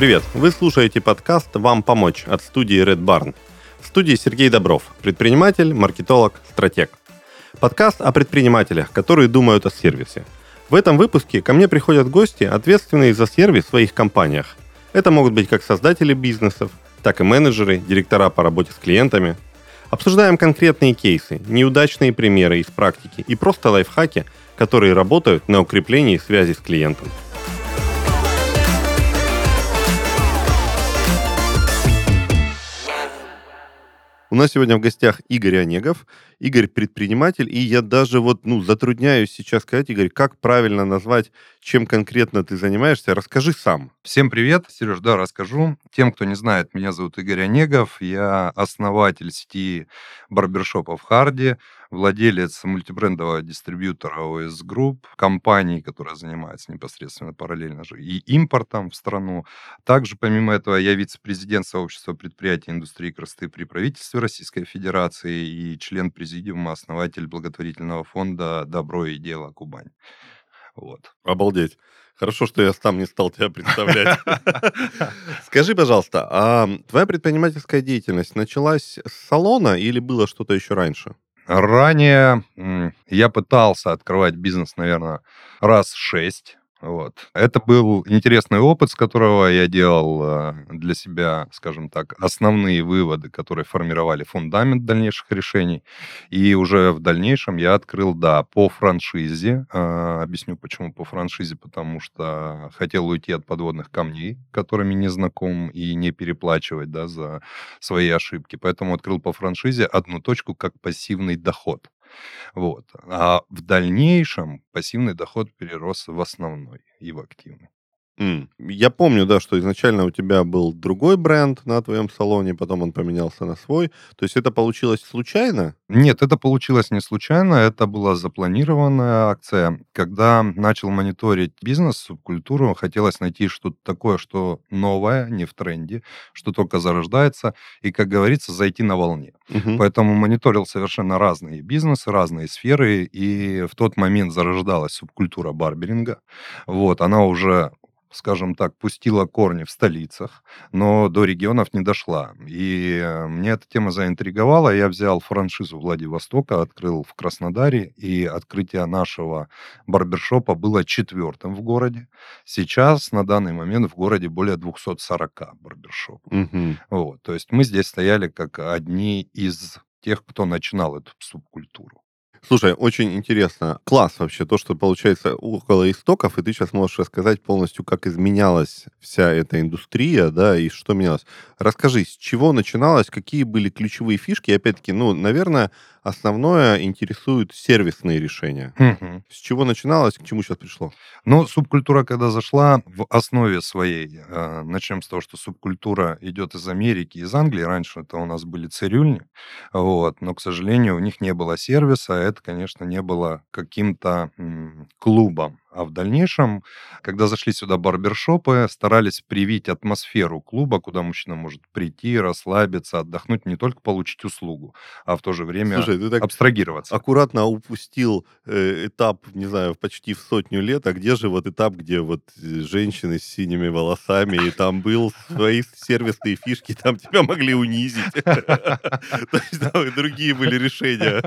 Привет! Вы слушаете подкаст «Вам помочь» от студии Red Barn. В студии Сергей Добров, предприниматель, маркетолог, стратег. Подкаст о предпринимателях, которые думают о сервисе. В этом выпуске ко мне приходят гости, ответственные за сервис в своих компаниях. Это могут быть как создатели бизнесов, так и менеджеры, директора по работе с клиентами. Обсуждаем конкретные кейсы, неудачные примеры из практики и просто лайфхаки, которые работают на укреплении связи с клиентом. У нас сегодня в гостях Игорь Онегов. Игорь предприниматель, и я даже вот, ну, затрудняюсь сейчас сказать, Игорь, как правильно назвать, чем конкретно ты занимаешься. Расскажи сам. Всем привет, Сереж, да, расскажу. Тем, кто не знает, меня зовут Игорь Онегов, я основатель сети барбершопов Харди, владелец мультибрендового дистрибьютора OS Group, компании, которая занимается непосредственно параллельно же и импортом в страну. Также, помимо этого, я вице-президент сообщества предприятий индустрии красоты при правительстве Российской Федерации и член президиума, основатель благотворительного фонда «Добро и дело Кубань». Вот. Обалдеть. Хорошо, что я сам не стал тебя представлять. Скажи, пожалуйста, а твоя предпринимательская деятельность началась с салона или было что-то еще раньше? Ранее я пытался открывать бизнес, наверное, раз шесть. Вот. Это был интересный опыт, с которого я делал э, для себя, скажем так, основные выводы, которые формировали фундамент дальнейших решений. И уже в дальнейшем я открыл, да, по франшизе. Э, объясню, почему по франшизе, потому что хотел уйти от подводных камней, которыми не знаком, и не переплачивать, да, за свои ошибки. Поэтому открыл по франшизе одну точку как пассивный доход. Вот. А в дальнейшем пассивный доход перерос в основной и в активный. Я помню, да, что изначально у тебя был другой бренд на твоем салоне, потом он поменялся на свой. То есть это получилось случайно? Нет, это получилось не случайно, это была запланированная акция. Когда начал мониторить бизнес, субкультуру, хотелось найти что-то такое, что новое, не в тренде, что только зарождается, и, как говорится, зайти на волне. Угу. Поэтому мониторил совершенно разные бизнесы, разные сферы, и в тот момент зарождалась субкультура барберинга. Вот, она уже скажем так, пустила корни в столицах, но до регионов не дошла. И э, мне эта тема заинтриговала. Я взял франшизу Владивостока, открыл в Краснодаре, и открытие нашего барбершопа было четвертым в городе. Сейчас, на данный момент, в городе более 240 барбершопов. Угу. Вот, то есть мы здесь стояли как одни из тех, кто начинал эту субкультуру. Слушай, очень интересно. Класс вообще, то, что получается около истоков, и ты сейчас можешь рассказать полностью, как изменялась вся эта индустрия, да, и что менялось. Расскажи, с чего начиналось, какие были ключевые фишки, и опять-таки, ну, наверное, основное интересует сервисные решения. Угу. С чего начиналось, к чему сейчас пришло? Ну, субкультура, когда зашла в основе своей, э, начнем с того, что субкультура идет из Америки, из Англии. Раньше это у нас были цирюльни, вот, но, к сожалению, у них не было сервиса, это, конечно, не было каким-то м, клубом. А в дальнейшем, когда зашли сюда барбершопы, старались привить атмосферу клуба, куда мужчина может прийти, расслабиться, отдохнуть, не только получить услугу, а в то же время Слушай, ты так абстрагироваться. Аккуратно упустил э, этап, не знаю, почти в сотню лет, а где же вот этап, где вот э, женщины с синими волосами, и там был свои сервисные фишки, там тебя могли унизить. То есть другие были решения.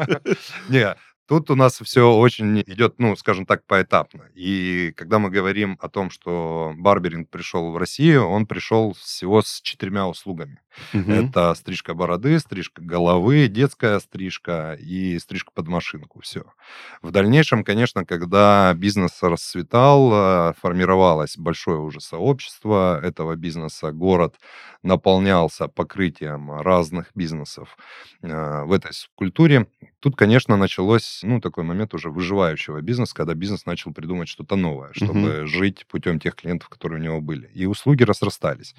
Не, Тут у нас все очень идет, ну, скажем так, поэтапно. И когда мы говорим о том, что барберинг пришел в Россию, он пришел всего с четырьмя услугами. Угу. Это стрижка бороды, стрижка головы, детская стрижка и стрижка под машинку. Все. В дальнейшем, конечно, когда бизнес расцветал, э, формировалось большое уже сообщество этого бизнеса, город наполнялся покрытием разных бизнесов э, в этой культуре. Тут, конечно, началось, ну, такой момент уже выживающего бизнеса, когда бизнес начал придумать что-то новое, чтобы угу. жить путем тех клиентов, которые у него были. И услуги разрастались.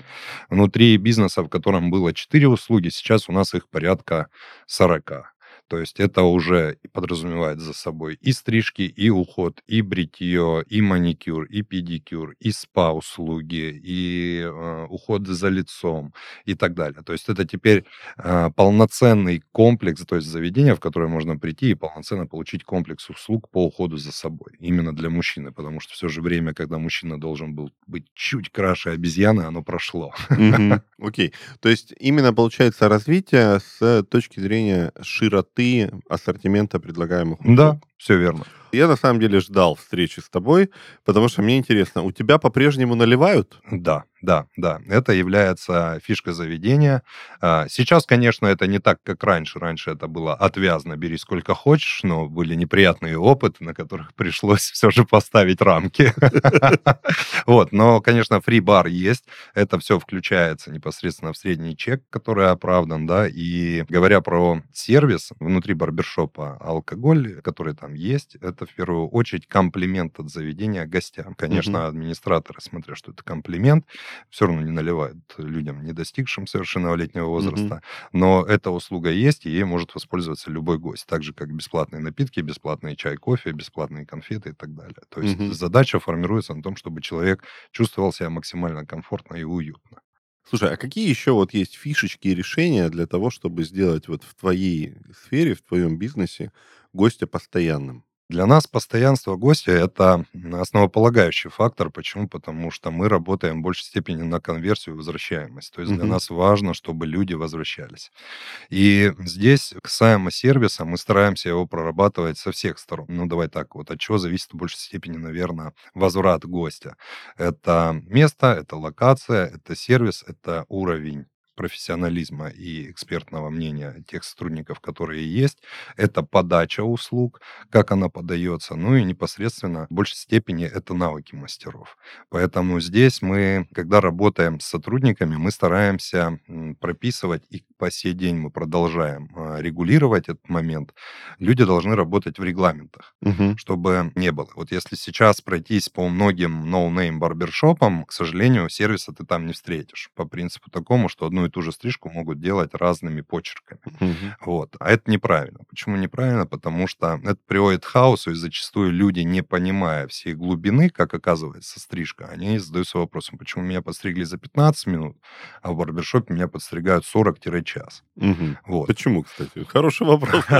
Внутри бизнеса, в котором было 4 услуги, сейчас у нас их порядка 40. То есть это уже подразумевает за собой и стрижки, и уход, и бритье, и маникюр, и педикюр, и спа-услуги, и э, уход за лицом и так далее. То есть это теперь э, полноценный комплекс, то есть заведение, в которое можно прийти и полноценно получить комплекс услуг по уходу за собой. Именно для мужчины, потому что все же время, когда мужчина должен был быть чуть краше обезьяны, оно прошло. Окей. То есть именно получается развитие с точки зрения широты ассортимента предлагаемых услуг. Да, все верно. Я на самом деле ждал встречи с тобой, потому что мне интересно, у тебя по-прежнему наливают? Да, да, да. Это является фишкой заведения. А, сейчас, конечно, это не так, как раньше. Раньше это было отвязно, бери сколько хочешь, но были неприятные опыты, на которых пришлось все же поставить рамки. Вот, но, конечно, фри-бар есть. Это все включается непосредственно в средний чек, который оправдан, да. И говоря про сервис внутри барбершопа, алкоголь, который там есть, это в первую очередь комплимент от заведения гостям. Конечно, администраторы, смотря что это комплимент, все равно не наливают людям, не достигшим совершеннолетнего возраста. Mm-hmm. Но эта услуга есть, и ей может воспользоваться любой гость. Так же, как бесплатные напитки, бесплатный чай, кофе, бесплатные конфеты и так далее. То есть mm-hmm. задача формируется на том, чтобы человек чувствовал себя максимально комфортно и уютно. Слушай, а какие еще вот есть фишечки и решения для того, чтобы сделать вот в твоей сфере, в твоем бизнесе гостя постоянным? Для нас постоянство гостя – это основополагающий фактор. Почему? Потому что мы работаем в большей степени на конверсию и возвращаемость. То есть для нас важно, чтобы люди возвращались. И здесь, касаемо сервиса, мы стараемся его прорабатывать со всех сторон. Ну, давай так, вот от чего зависит в большей степени, наверное, возврат гостя. Это место, это локация, это сервис, это уровень профессионализма и экспертного мнения тех сотрудников, которые есть, это подача услуг, как она подается, ну и непосредственно в большей степени это навыки мастеров. Поэтому здесь мы, когда работаем с сотрудниками, мы стараемся прописывать, и по сей день мы продолжаем а, регулировать этот момент. Люди должны работать в регламентах, угу. чтобы не было. Вот если сейчас пройтись по многим no-name барбершопам, к сожалению, сервиса ты там не встретишь. По принципу такому, что одну и ту же стрижку могут делать разными почерками. Угу. Вот. А это неправильно. Почему неправильно? Потому что это приводит к хаосу, и зачастую люди, не понимая всей глубины, как оказывается стрижка, они задаются вопросом, почему меня подстригли за 15 минут, а в барбершопе меня подстригают 40-час. Угу. Вот. Почему, кстати? Хороший вопрос.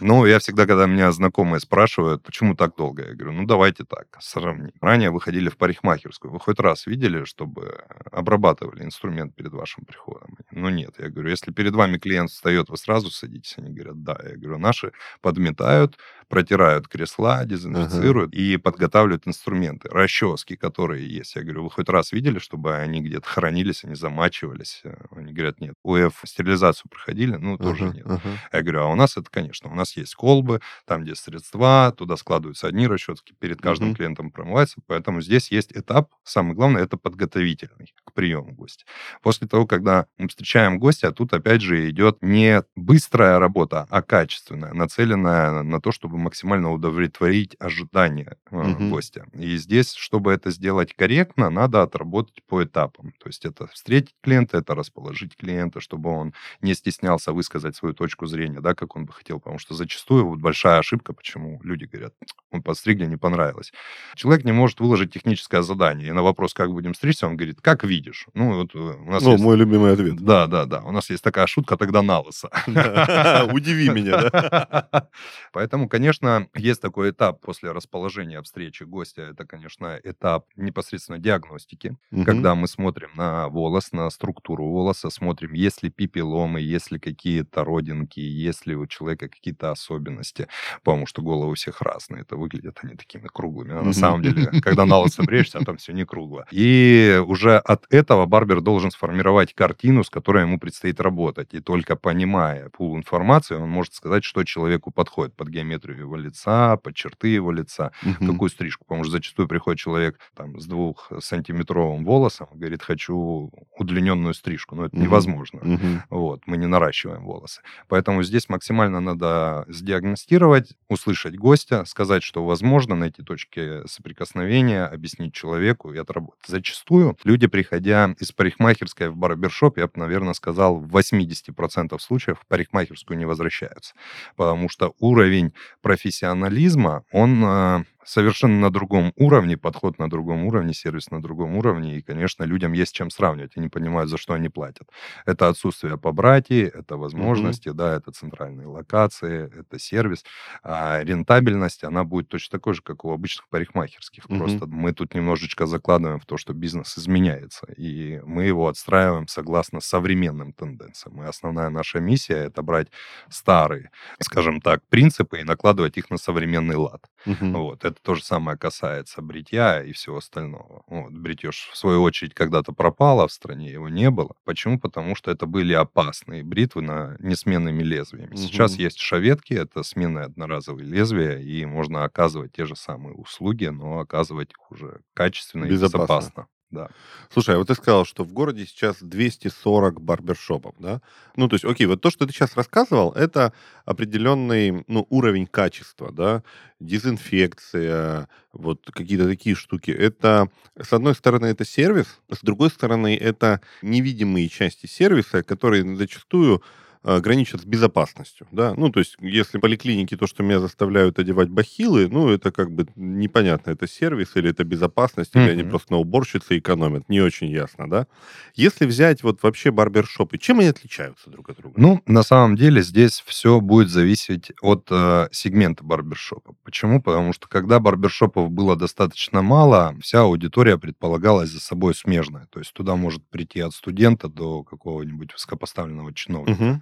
Ну, я всегда, когда меня знакомые спрашивают, почему так долго, я говорю, ну, давайте так, сравним. Ранее вы ходили в парикмахерскую. Вы хоть раз видели, чтобы обрабатывали инструмент перед вашим вашим приходом. Ну нет, я говорю, если перед вами клиент встает, вы сразу садитесь? Они говорят, да. Я говорю, наши подметают, протирают кресла, дезинфицируют uh-huh. и подготавливают инструменты, расчески, которые есть. Я говорю, вы хоть раз видели, чтобы они где-то хранились, они замачивались? Они говорят, нет. УФ стерилизацию проходили? Ну, тоже uh-huh. нет. Uh-huh. Я говорю, а у нас это, конечно, у нас есть колбы, там, где средства, туда складываются одни расчески, перед каждым uh-huh. клиентом промывается, поэтому здесь есть этап, самое главное, это подготовительный к приему гостя. После того, когда мы встречаем гостя, а тут опять же идет не быстрая работа, а качественная, нацеленная на то, чтобы максимально удовлетворить ожидания угу. гостя. И здесь, чтобы это сделать корректно, надо отработать по этапам. То есть это встретить клиента, это расположить клиента, чтобы он не стеснялся высказать свою точку зрения, да, как он бы хотел. Потому что зачастую вот большая ошибка, почему люди говорят, мы подстригли, не понравилось. Человек не может выложить техническое задание. И на вопрос, как будем стричься, он говорит, как видишь. Ну, вот э, у нас ну, есть... мой любимый ответ. Да, да, да. У нас есть такая шутка, тогда на лысо. Удиви меня, да? Поэтому, конечно, есть такой этап после расположения встречи гостя. Это, конечно, этап непосредственно диагностики, когда мы смотрим на волос, на структуру волоса, смотрим, есть ли пипиломы, есть ли какие-то родинки, есть ли у человека какие-то особенности. Потому что головы у всех разные. Это выглядят они такими круглыми. А на самом деле, когда на лысо бреешься, там все не кругло. И уже от этого барбер должен сформировать картину, с которой ему предстоит работать. И только понимая пул информации, он может сказать, что человеку подходит под геометрию его лица, под черты его лица, угу. какую стрижку. Потому что зачастую приходит человек там, с двухсантиметровым волосом, говорит, хочу удлиненную стрижку. Но это угу. невозможно. Угу. Вот, мы не наращиваем волосы. Поэтому здесь максимально надо сдиагностировать, услышать гостя, сказать, что возможно, найти точки соприкосновения, объяснить человеку и отработать. Зачастую люди, приходя из парикмахерской в барбершоп, я бы, наверное, сказал, в 80% случаев в парикмахерскую не возвращаются. Потому что уровень профессионализма, он э, совершенно на другом уровне, подход на другом уровне, сервис на другом уровне, и, конечно, людям есть чем сравнивать, они понимают, за что они платят. Это отсутствие побратьи, это возможности, mm-hmm. да, это центральные локации, это сервис. А рентабельность, она будет точно такой же, как у обычных парикмахерских. Mm-hmm. Просто мы тут немножечко закладываем в то, что бизнес изменяется, и мы его отстраиваем согласно современным тенденциям. И основная наша миссия — это брать старые, скажем так, принципы и накладывать их на современный лад. Mm-hmm. Вот это то же самое касается бритья и всего остального. Вот, бритье, в свою очередь, когда-то пропало в стране, его не было. Почему? Потому что это были опасные бритвы на несменными лезвиями. Угу. Сейчас есть шаветки, это сменные одноразовые лезвия, и можно оказывать те же самые услуги, но оказывать их уже качественно безопасно. и безопасно. Да. Слушай, а вот ты сказал, что в городе сейчас 240 барбершопов, да? Ну, то есть, окей, вот то, что ты сейчас рассказывал, это определенный, ну, уровень качества, да? Дезинфекция, вот какие-то такие штуки. Это, с одной стороны, это сервис, с другой стороны, это невидимые части сервиса, которые зачастую граничат с безопасностью, да, ну, то есть, если поликлиники то, что меня заставляют одевать бахилы, ну, это как бы непонятно, это сервис или это безопасность, mm-hmm. или они просто на уборщице экономят, не очень ясно, да. Если взять вот вообще барбершопы, чем они отличаются друг от друга? Ну, на самом деле здесь все будет зависеть от э, сегмента барбершопа. Почему? Потому что когда барбершопов было достаточно мало, вся аудитория предполагалась за собой смежная, то есть туда может прийти от студента до какого-нибудь высокопоставленного чиновника. Mm-hmm.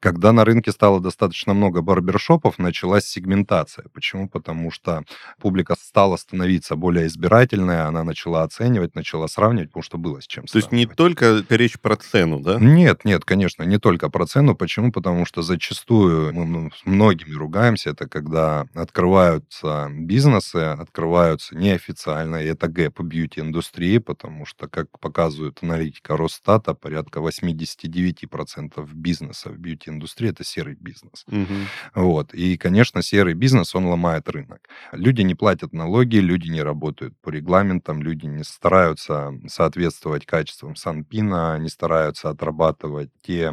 Когда на рынке стало достаточно много барбершопов, началась сегментация. Почему? Потому что публика стала становиться более избирательная, она начала оценивать, начала сравнивать, потому что было с чем То есть не только речь про цену, да? Нет, нет, конечно, не только про цену. Почему? Потому что зачастую мы с многими ругаемся, это когда открываются бизнесы, открываются неофициально, и это гэп бьюти-индустрии, потому что, как показывает аналитика Росстата, порядка 89% бизнеса бизнеса в бьюти-индустрии это серый бизнес. Угу. Вот. И, конечно, серый бизнес, он ломает рынок. Люди не платят налоги, люди не работают по регламентам, люди не стараются соответствовать качествам Санпина, не стараются отрабатывать те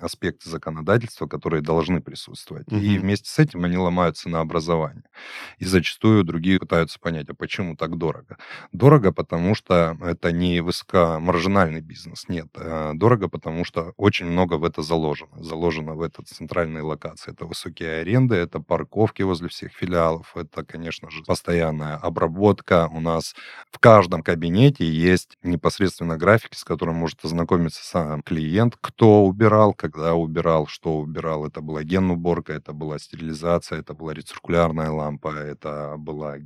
аспекты законодательства, которые должны присутствовать. Угу. И вместе с этим они ломают ценообразование. И зачастую другие пытаются понять, а почему так дорого? Дорого, потому что это не высокомаржинальный бизнес. Нет. Э, дорого, потому что очень много в это заложено заложено. В этот центральной локации. Это высокие аренды, это парковки возле всех филиалов, это, конечно же, постоянная обработка. У нас в каждом кабинете есть непосредственно график, с которым может ознакомиться сам клиент, кто убирал, когда убирал, что убирал. Это была ген-уборка, это была стерилизация, это была рециркулярная лампа, это была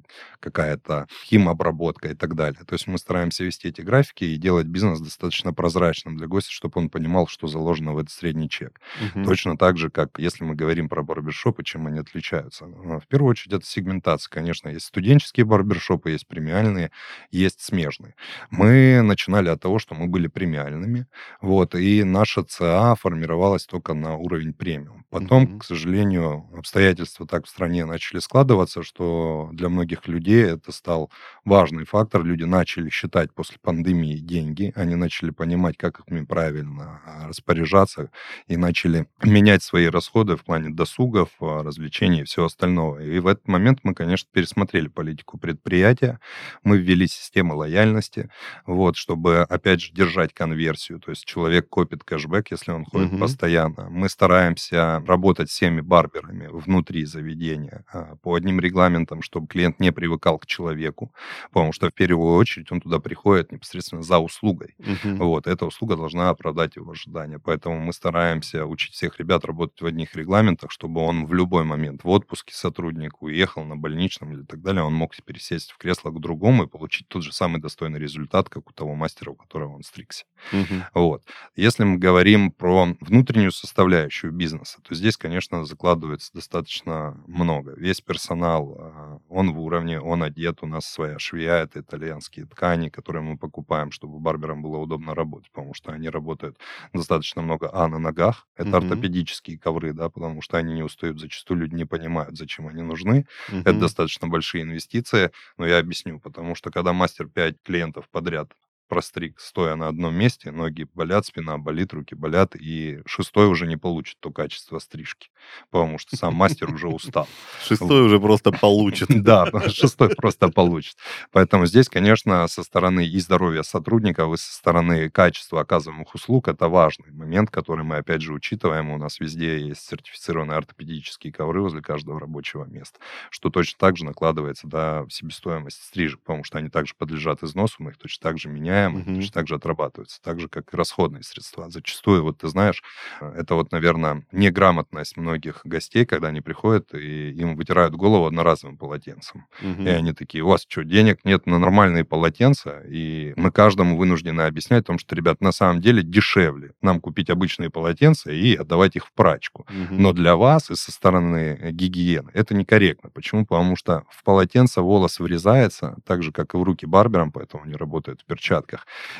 какая-то химобработка и так далее. То есть мы стараемся вести эти графики и делать бизнес достаточно прозрачным для гостя, чтобы он понимал, что заложено в этот средний чек чек. Угу. Точно так же, как если мы говорим про барбершопы, чем они отличаются. Ну, в первую очередь это сегментация. Конечно, есть студенческие барбершопы, есть премиальные, есть смежные. Мы начинали от того, что мы были премиальными, вот, и наша ЦА формировалась только на уровень премиум. Потом, угу. к сожалению, обстоятельства так в стране начали складываться, что для многих людей это стал важный фактор. Люди начали считать после пандемии деньги, они начали понимать, как их правильно а, распоряжаться, и начали менять свои расходы в плане досугов, а, развлечений и всего остального. И в этот момент мы, конечно, пересмотрели политику предприятия, мы ввели систему лояльности, вот, чтобы, опять же, держать конверсию, то есть человек копит кэшбэк, если он ходит угу. постоянно. Мы стараемся работать с всеми барберами внутри заведения а, по одним регламентам, чтобы клиент не привыкал к человеку, потому что в первую очередь он туда приходит непосредственно за услугой. Угу. Вот, эта услуга должна оправдать его ожидания, поэтому мы стараемся стараемся учить всех ребят работать в одних регламентах, чтобы он в любой момент в отпуске сотрудник уехал на больничном или так далее, он мог пересесть в кресло к другому и получить тот же самый достойный результат, как у того мастера, у которого он стригся. Угу. Вот. Если мы говорим про внутреннюю составляющую бизнеса, то здесь, конечно, закладывается достаточно много. Весь персонал, а, он в уровне, он одет, у нас своя швея, это итальянские ткани, которые мы покупаем, чтобы барберам было удобно работать, потому что они работают достаточно много, а, на ногах, коврах. Это mm-hmm. ортопедические ковры, да, потому что они не устают. Зачастую люди не понимают, зачем они нужны. Mm-hmm. Это достаточно большие инвестиции, но я объясню, потому что когда мастер 5 клиентов подряд простриг, стоя на одном месте, ноги болят, спина болит, руки болят, и шестой уже не получит то качество стрижки, потому что сам мастер уже устал. Шестой уже просто получит. Да, шестой просто получит. Поэтому здесь, конечно, со стороны и здоровья сотрудников, и со стороны качества оказываемых услуг это важный момент, который мы, опять же, учитываем. У нас везде есть сертифицированные ортопедические ковры возле каждого рабочего места, что точно так же накладывается да, в себестоимость стрижек, потому что они также подлежат износу, мы их точно так же меняем, mm-hmm. точно так же отрабатываются, так же, как и расходные средства. Зачастую, вот ты знаешь, э, это вот, наверное, неграмотность многих гостей, когда они приходят и им вытирают голову одноразовым полотенцем. Mm-hmm. И они такие, у вас что, денег нет на нормальные полотенца? И мы каждому вынуждены объяснять о том, что, ребят, на самом деле дешевле нам купить обычные полотенца и отдавать их в прачку. Mm-hmm. Но для вас и со стороны гигиены это некорректно. Почему? Потому что в полотенце волос врезается, так же, как и в руки барберам, поэтому они работают в перчатках.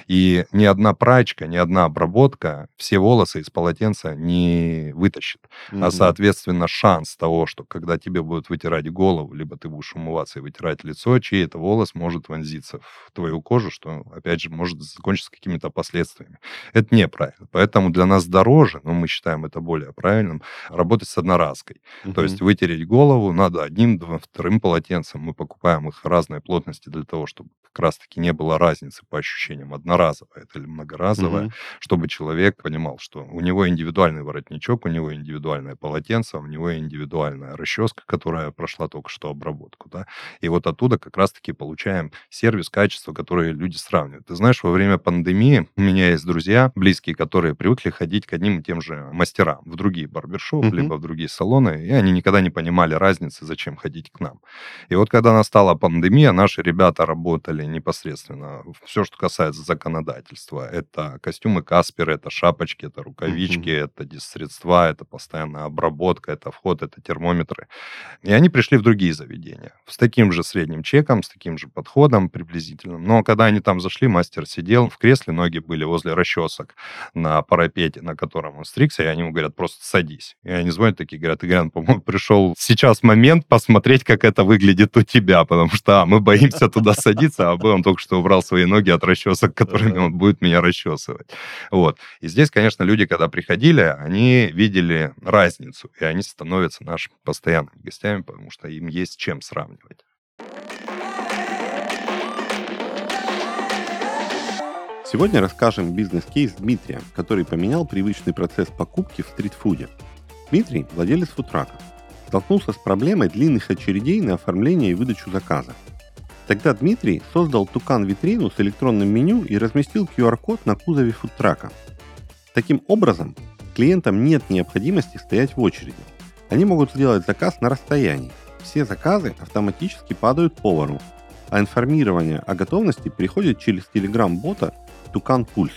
И ни одна прачка, ни одна обработка все волосы из полотенца не вытащит. Mm-hmm. А, соответственно, шанс того, что когда тебе будут вытирать голову, либо ты будешь умываться и вытирать лицо, чей-то волос может вонзиться в твою кожу, что, опять же, может закончиться какими-то последствиями. Это неправильно. Поэтому для нас дороже, но мы считаем это более правильным, работать с одноразкой. Mm-hmm. То есть вытереть голову надо одним, вторым полотенцем. Мы покупаем их разной плотности для того, чтобы как раз-таки не было разницы по ощущениям, одноразовое это или многоразовое, mm-hmm. чтобы человек понимал, что у него индивидуальный воротничок, у него индивидуальное полотенце, у него индивидуальная расческа, которая прошла только что обработку. Да? И вот оттуда как раз-таки получаем сервис, качество, которое люди сравнивают. Ты знаешь, во время пандемии у меня есть друзья близкие, которые привыкли ходить к одним и тем же мастерам в другие барбершопы, mm-hmm. либо в другие салоны, и они никогда не понимали разницы, зачем ходить к нам. И вот когда настала пандемия, наши ребята работали непосредственно. Все, что касается законодательства, это костюмы Каспер, это шапочки, это рукавички, mm-hmm. это диссредства, это постоянная обработка, это вход, это термометры. И они пришли в другие заведения с таким же средним чеком, с таким же подходом приблизительным. Но когда они там зашли, мастер сидел в кресле, ноги были возле расчесок на парапете, на котором он стригся, и они ему говорят, просто садись. И они звонят такие, говорят, Игорян, по-моему, пришел сейчас момент посмотреть, как это выглядит у тебя, потому что а, мы боимся туда садиться, а бы он только что убрал свои ноги от расчесок, которыми он будет меня расчесывать. Вот. И здесь, конечно, люди, когда приходили, они видели разницу, и они становятся нашими постоянными гостями, потому что им есть чем сравнивать. Сегодня расскажем бизнес-кейс Дмитрия, который поменял привычный процесс покупки в стритфуде. Дмитрий – владелец футрака. Столкнулся с проблемой длинных очередей на оформление и выдачу заказа. Тогда Дмитрий создал Тукан-витрину с электронным меню и разместил QR-код на кузове фудтрака. Таким образом, клиентам нет необходимости стоять в очереди. Они могут сделать заказ на расстоянии. Все заказы автоматически падают повару, а информирование о готовности приходит через телеграм-бота Тукан Пульс.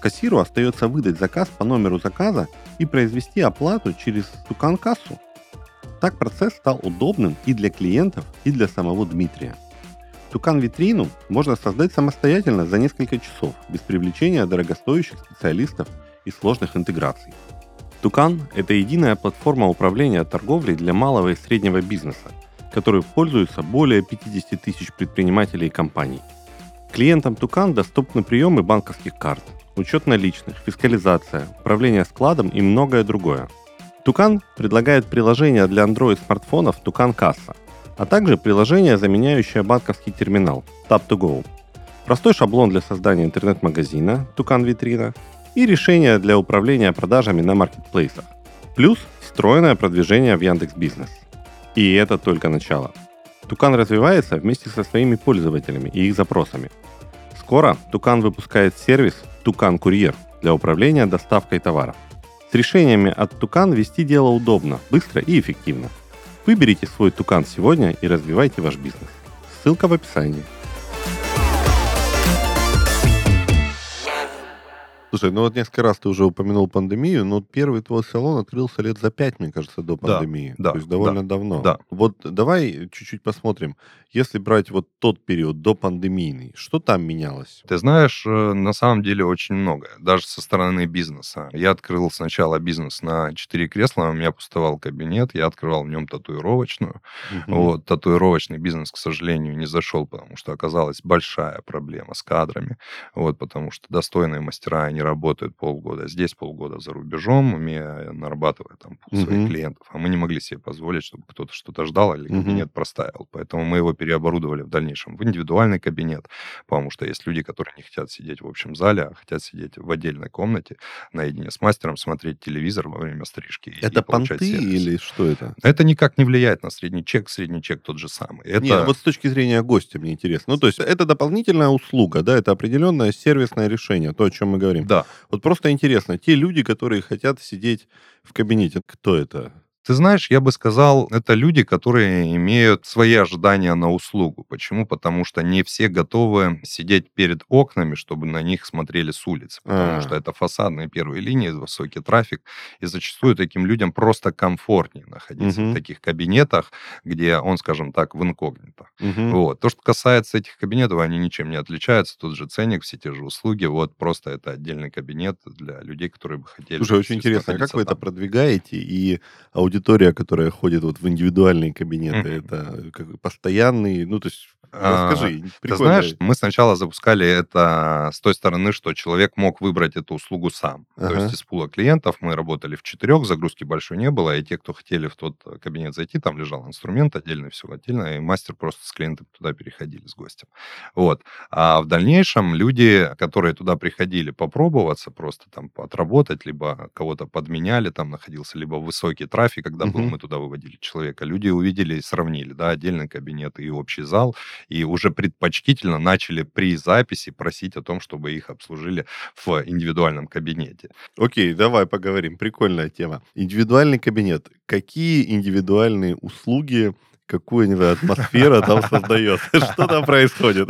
Кассиру остается выдать заказ по номеру заказа и произвести оплату через Тукан Кассу. Так процесс стал удобным и для клиентов, и для самого Дмитрия. Тукан-витрину можно создать самостоятельно за несколько часов, без привлечения дорогостоящих специалистов и сложных интеграций. Тукан – это единая платформа управления торговлей для малого и среднего бизнеса, которой пользуются более 50 тысяч предпринимателей и компаний. Клиентам Тукан доступны приемы банковских карт, учет наличных, фискализация, управление складом и многое другое – Тукан предлагает приложение для Android-смартфонов Тукан Касса, а также приложение, заменяющее банковский терминал Tap2Go. Простой шаблон для создания интернет-магазина Тукан Витрина и решение для управления продажами на маркетплейсах. Плюс встроенное продвижение в Яндекс Бизнес. И это только начало. Тукан развивается вместе со своими пользователями и их запросами. Скоро Тукан выпускает сервис Тукан Курьер для управления доставкой товаров. С решениями от Тукан вести дело удобно, быстро и эффективно. Выберите свой Тукан сегодня и развивайте ваш бизнес. Ссылка в описании. Слушай, ну вот несколько раз ты уже упомянул пандемию, но первый твой салон открылся лет за пять, мне кажется, до пандемии. да, То есть довольно давно. да. Вот давай чуть-чуть посмотрим. Если брать вот тот период до пандемийный, что там менялось? Ты знаешь, э, на самом деле очень многое, даже со стороны бизнеса. Я открыл сначала бизнес на четыре кресла, у меня пустовал кабинет, я открывал в нем татуировочную. Мгм. Вот, татуировочный бизнес, к сожалению, не зашел, потому что оказалась большая проблема с кадрами. Вот, потому что достойные мастера, они работают полгода здесь, полгода за рубежом, умея нарабатывая там пул своих Мгм. клиентов. А мы не могли себе позволить, чтобы кто-то что-то ждал или Мгм. кабинет простаивал. Поэтому мы его переоборудовали в дальнейшем в индивидуальный кабинет, потому что есть люди, которые не хотят сидеть в общем зале, а хотят сидеть в отдельной комнате наедине с мастером, смотреть телевизор во время стрижки. Это понты сервис. или что это? Это никак не влияет на средний чек. Средний чек тот же самый. Это... Не, вот с точки зрения гостя мне интересно. Ну, то есть это дополнительная услуга, да, это определенное сервисное решение, то, о чем мы говорим. Да. Вот просто интересно, те люди, которые хотят сидеть в кабинете, кто это? Ты знаешь, я бы сказал, это люди, которые имеют свои ожидания на услугу. Почему? Потому что не все готовы сидеть перед окнами, чтобы на них смотрели с улицы. Потому А. что это фасадные первые линии, высокий трафик. И зачастую таким людям просто комфортнее находиться Мгм. в таких кабинетах, где он, скажем так, в инкогнито. Мгм. Вот. То, что касается этих кабинетов, они ничем не отличаются. Тот же ценник, все те же услуги. Вот просто это отдельный кабинет для людей, которые бы хотели... Слушай, очень интересно, а как вы это там. продвигаете? И аудитория, которая ходит вот в индивидуальные кабинеты, Мгм. это как бы постоянный, ну, то есть, А, расскажи, Ты прикольно. знаешь, мы сначала запускали это с той стороны, что человек мог выбрать эту услугу сам. То Ага. есть из пула клиентов мы работали в четырех, загрузки большой не было, и те, кто хотели в тот кабинет зайти, там лежал инструмент отдельно, все отдельно, и мастер просто с клиентом туда переходили с гостем. Вот. А в дальнейшем люди, которые туда приходили попробоваться, просто там отработать, либо кого-то подменяли, там находился либо высокий трафик, когда был, мы туда выводили человека, люди увидели и сравнили, да, отдельный кабинет и общий зал, и уже предпочтительно начали при записи просить о том, чтобы их обслужили в индивидуальном кабинете. Окей, давай поговорим. Прикольная тема. Индивидуальный кабинет. Какие индивидуальные услуги, какую, не знаю, атмосфера там создает? Что там происходит?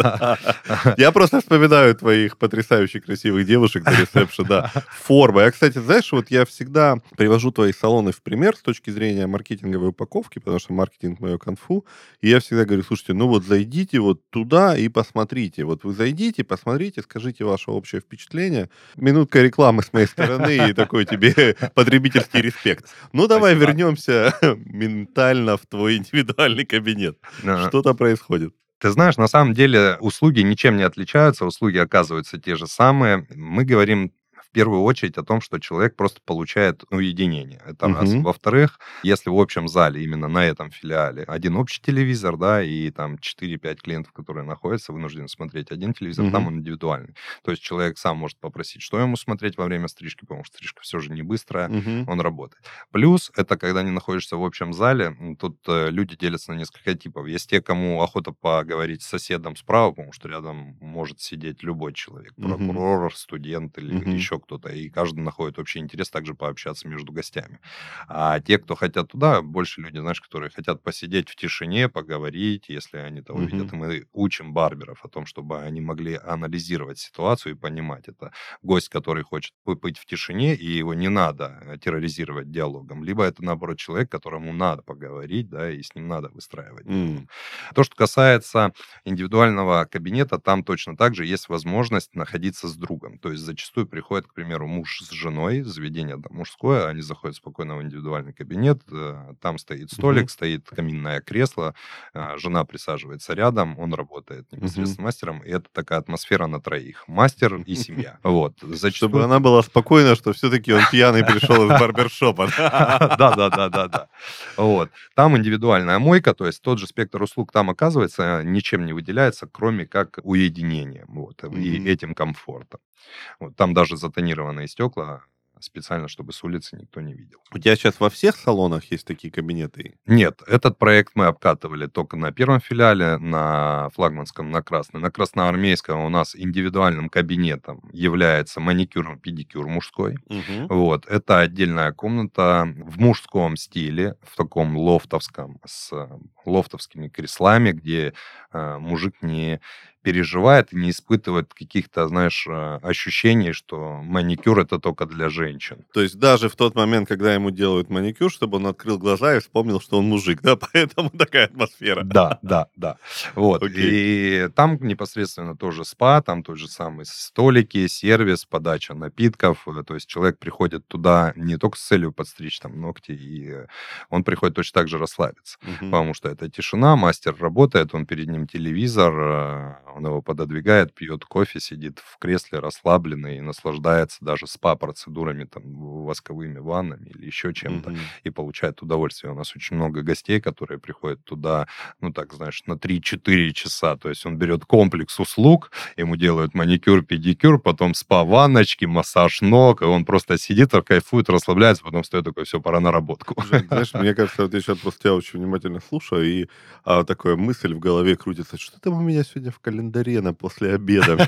Я просто вспоминаю твоих потрясающих красивых девушек на ресепшн, да. Форма. Я, кстати, знаешь, вот я всегда привожу твои салоны в пример с точки зрения маркетинговой упаковки, потому что маркетинг мое конфу. И я всегда говорю, слушайте, ну вот зайдите вот туда и посмотрите. Вот вы зайдите, посмотрите, скажите ваше общее впечатление. Минутка рекламы с моей стороны и такой тебе потребительский респект. Ну, давай вернемся ментально в твой индивидуальный кабинет. Э, Что там происходит? Ты знаешь, на самом деле услуги ничем не отличаются, услуги оказываются те же самые. Мы говорим в первую очередь о том, что человек просто получает уединение. Это раз. Мгм. Во-вторых, если в общем зале, именно на этом филиале, один общий телевизор, да, и там 4-5 клиентов, которые находятся, вынуждены смотреть один телевизор, Мгм. там он индивидуальный. То есть человек сам может попросить, что ему смотреть во время стрижки, потому что стрижка все же не быстрая, Мгм. он работает. Плюс, это когда не находишься в общем зале, тут э, люди делятся на несколько типов. Есть те, кому охота поговорить с соседом справа, потому что рядом может сидеть любой человек, прокурор, студент или Мгм. еще кто-то, и каждый находит общий интерес также пообщаться между гостями. А те, кто хотят туда, больше люди, знаешь, которые хотят посидеть в тишине, поговорить, если они того Мгм. видят. И мы учим барберов о том, чтобы они могли анализировать ситуацию и понимать это гость, который хочет побыть в тишине, и его не надо э, терроризировать диалогом, либо это, наоборот, человек, которому надо поговорить, да, и с ним надо выстраивать. М. То, что касается индивидуального кабинета, там точно так же есть возможность находиться с другом. То есть зачастую приходит, к примеру, муж с женой, заведение там мужское, они заходят спокойно в индивидуальный кабинет, э, там стоит столик, Мгм. стоит каминное кресло, а, жена присаживается рядом, он работает непосредственно мастером, и это такая атмосфера на троих. Мастер и семья. Вот. Чтобы Зачастую... она была спокойна, что все-таки он пьяный пришел из барбершопа. Да, да, да, да, да. Вот. Там индивидуальная мойка, то есть тот же спектр услуг там оказывается ничем не выделяется, кроме как уединением. Вот, и этим комфортом. Вот, там даже затонированные стекла специально, чтобы с улицы никто не видел. У тебя сейчас во всех салонах есть такие кабинеты? Нет, этот проект мы обкатывали только на первом филиале, на флагманском, на Красной. На Красноармейском у нас индивидуальным кабинетом является маникюр, педикюр мужской. Мгм. Вот, это отдельная комната в мужском стиле, в таком лофтовском, с лофтовскими креслами, где э, мужик не переживает и не испытывает каких-то, знаешь, э, ощущений, что маникюр это только для женщин. То есть даже в тот момент, когда ему делают маникюр, чтобы он открыл глаза и вспомнил, что он мужик, да, поэтому такая атмосфера. Да, да, да. Вот. Okay. И там непосредственно тоже спа, там тот же самый столики, сервис, подача напитков. Э, то есть человек приходит туда не только с целью подстричь там ногти, и он приходит точно так же расслабиться, uh-huh. потому что это тишина, мастер работает, он перед ним телевизор, э, он его пододвигает, пьет кофе, сидит в кресле расслабленный и наслаждается даже спа-процедурами, там, восковыми ваннами или еще чем-то, uh-huh. и получает удовольствие. У нас очень много гостей, которые приходят туда, ну так, знаешь, на 3-4 часа, то есть он берет комплекс услуг, ему делают маникюр, педикюр, потом спа-ванночки, массаж ног, и он просто сидит, кайфует, расслабляется, потом стоит такой, все, пора на работку. Знаешь, мне кажется, вот я сейчас просто тебя очень внимательно слушаю, и а, такая мысль в голове крутится, что там у меня сегодня в календаре на после обеда.